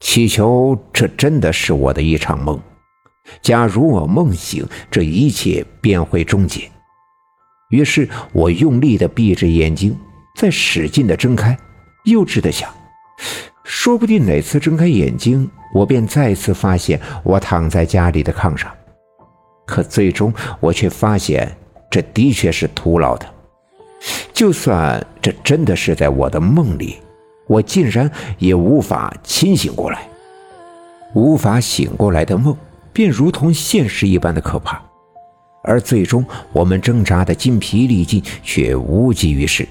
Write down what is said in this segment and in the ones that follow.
祈求这真的是我的一场梦。假如我梦醒，这一切便会终结。于是我用力的闭着眼睛，再使劲的睁开，幼稚的想，说不定哪次睁开眼睛，我便再次发现我躺在家里的炕上。可最终我却发现，这的确是徒劳的。就算这真的是在我的梦里，我竟然也无法清醒过来，无法醒过来的梦。便如同现实一般的可怕，而最终我们挣扎的筋疲力尽，却无济于事。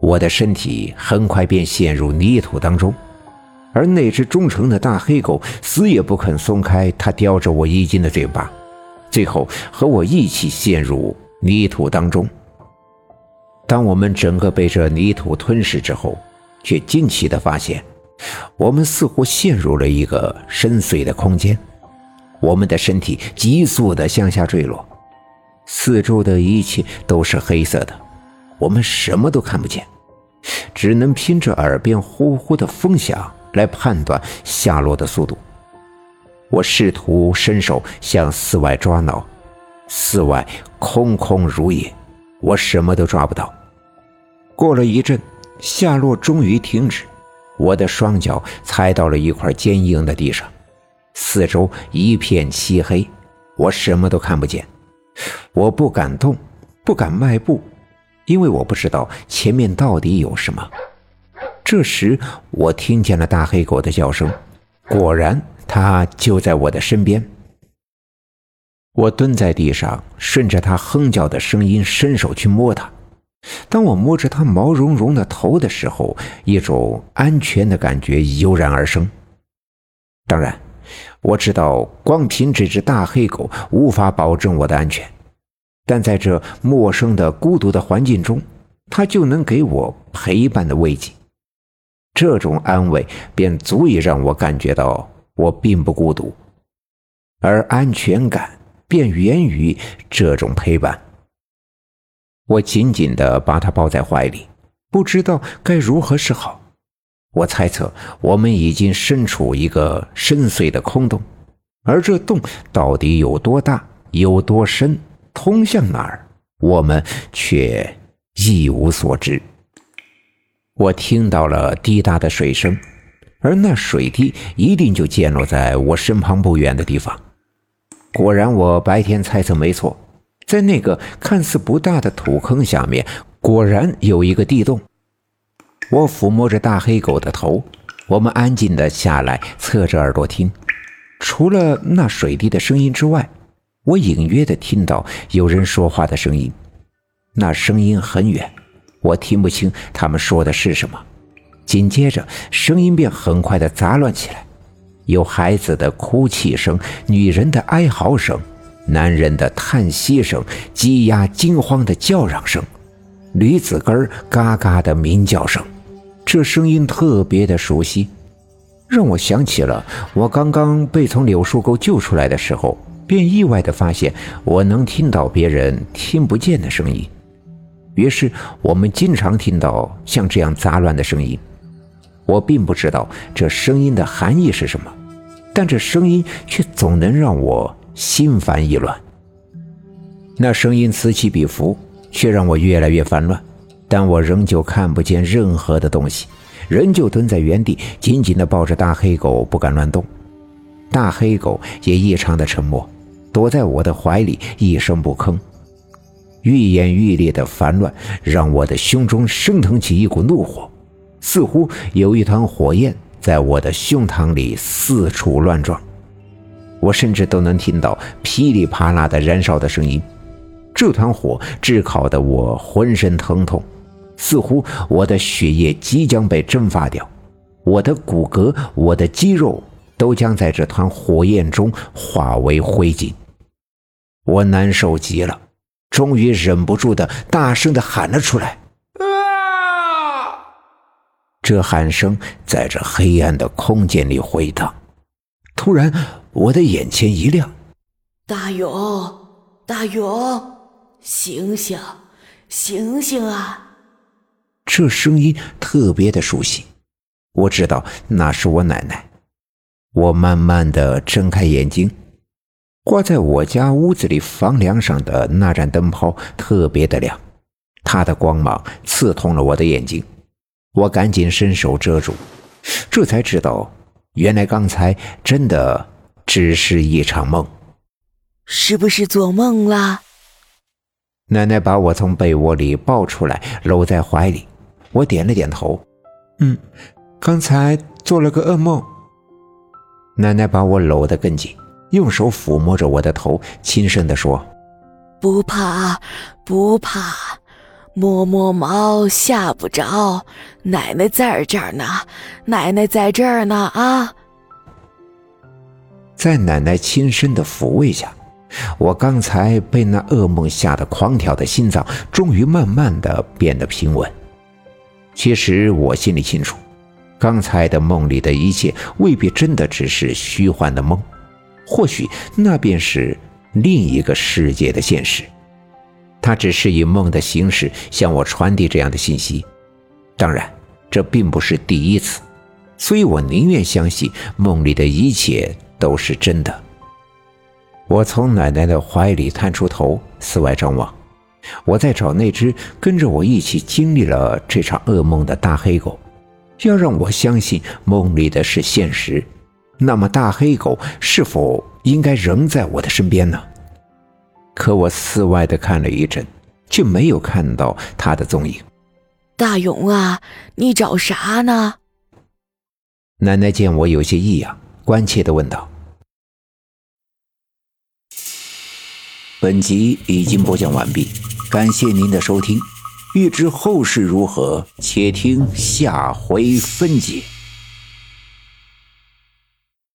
我的身体很快便陷入泥土当中，而那只忠诚的大黑狗死也不肯松开它叼着我衣襟的嘴巴，最后和我一起陷入泥土当中。当我们整个被这泥土吞噬之后，却惊奇地发现，我们似乎陷入了一个深邃的空间。我们的身体急速地向下坠落，四周的一切都是黑色的，我们什么都看不见，只能凭着耳边呼呼的风响来判断下落的速度。我试图伸手向四外抓挠，四外空空如也，我什么都抓不到。过了一阵，下落终于停止，我的双脚踩到了一块坚硬的地上。四周一片漆黑，我什么都看不见。我不敢动，不敢迈步，因为我不知道前面到底有什么。这时，我听见了大黑狗的叫声，果然，它就在我的身边。我蹲在地上，顺着它哼叫的声音伸手去摸它。当我摸着它毛茸茸的头的时候，一种安全的感觉油然而生。当然。我知道，光凭这只大黑狗无法保证我的安全，但在这陌生的、孤独的环境中，它就能给我陪伴的慰藉。这种安慰便足以让我感觉到我并不孤独，而安全感便源于这种陪伴。我紧紧地把它抱在怀里，不知道该如何是好。我猜测，我们已经身处一个深邃的空洞，而这洞到底有多大、有多深、通向哪儿，我们却一无所知。我听到了滴答的水声，而那水滴一定就溅落在我身旁不远的地方。果然，我白天猜测没错，在那个看似不大的土坑下面，果然有一个地洞。我抚摸着大黑狗的头，我们安静地下来，侧着耳朵听。除了那水滴的声音之外，我隐约地听到有人说话的声音。那声音很远，我听不清他们说的是什么。紧接着，声音便很快地杂乱起来，有孩子的哭泣声，女人的哀嚎声，男人的叹息声，鸡鸭惊慌的叫嚷声，驴子根嘎嘎的鸣叫声。这声音特别的熟悉，让我想起了我刚刚被从柳树沟救出来的时候，便意外的发现我能听到别人听不见的声音。于是我们经常听到像这样杂乱的声音。我并不知道这声音的含义是什么，但这声音却总能让我心烦意乱。那声音此起彼伏，却让我越来越烦乱。但我仍旧看不见任何的东西，仍旧蹲在原地，紧紧地抱着大黑狗，不敢乱动。大黑狗也异常的沉默，躲在我的怀里，一声不吭。愈演愈烈的烦乱让我的胸中升腾起一股怒火，似乎有一团火焰在我的胸膛里四处乱撞。我甚至都能听到噼里啪啦的燃烧的声音，这团火炙烤的我浑身疼痛。似乎我的血液即将被蒸发掉，我的骨骼、我的肌肉都将在这团火焰中化为灰烬。我难受极了，终于忍不住的大声的喊了出来：“啊！”这喊声在这黑暗的空间里回荡。突然，我的眼前一亮：“大勇，大勇，醒醒，醒醒啊！”这声音特别的熟悉，我知道那是我奶奶。我慢慢的睁开眼睛，挂在我家屋子里房梁上的那盏灯泡特别的亮，它的光芒刺痛了我的眼睛，我赶紧伸手遮住，这才知道，原来刚才真的只是一场梦。是不是做梦了？奶奶把我从被窝里抱出来，搂在怀里，我点了点头，嗯，刚才做了个噩梦。奶奶把我搂得更紧，用手抚摸着我的头，轻声地说：“不怕，不怕，摸摸毛吓不着。奶奶在这儿呢，奶奶在这儿呢啊！”在奶奶轻声的抚慰下，我刚才被那噩梦吓得狂跳的心脏，终于慢慢的变得平稳。其实我心里清楚。刚才的梦里的一切未必真的只是虚幻的梦，或许那便是另一个世界的现实。他只是以梦的形式向我传递这样的信息。当然，这并不是第一次，所以我宁愿相信梦里的一切都是真的。我从奶奶的怀里探出头，四外张望，我在找那只跟着我一起经历了这场噩梦的大黑狗。要让我相信梦里的是现实，那么大黑狗是否应该仍在我的身边呢？可我四外的看了一阵，却没有看到他的踪影。大勇啊，你找啥呢？奶奶见我有些异样，关切的问道。本集已经播讲完毕，感谢您的收听。欲知后事如何，且听下回分解。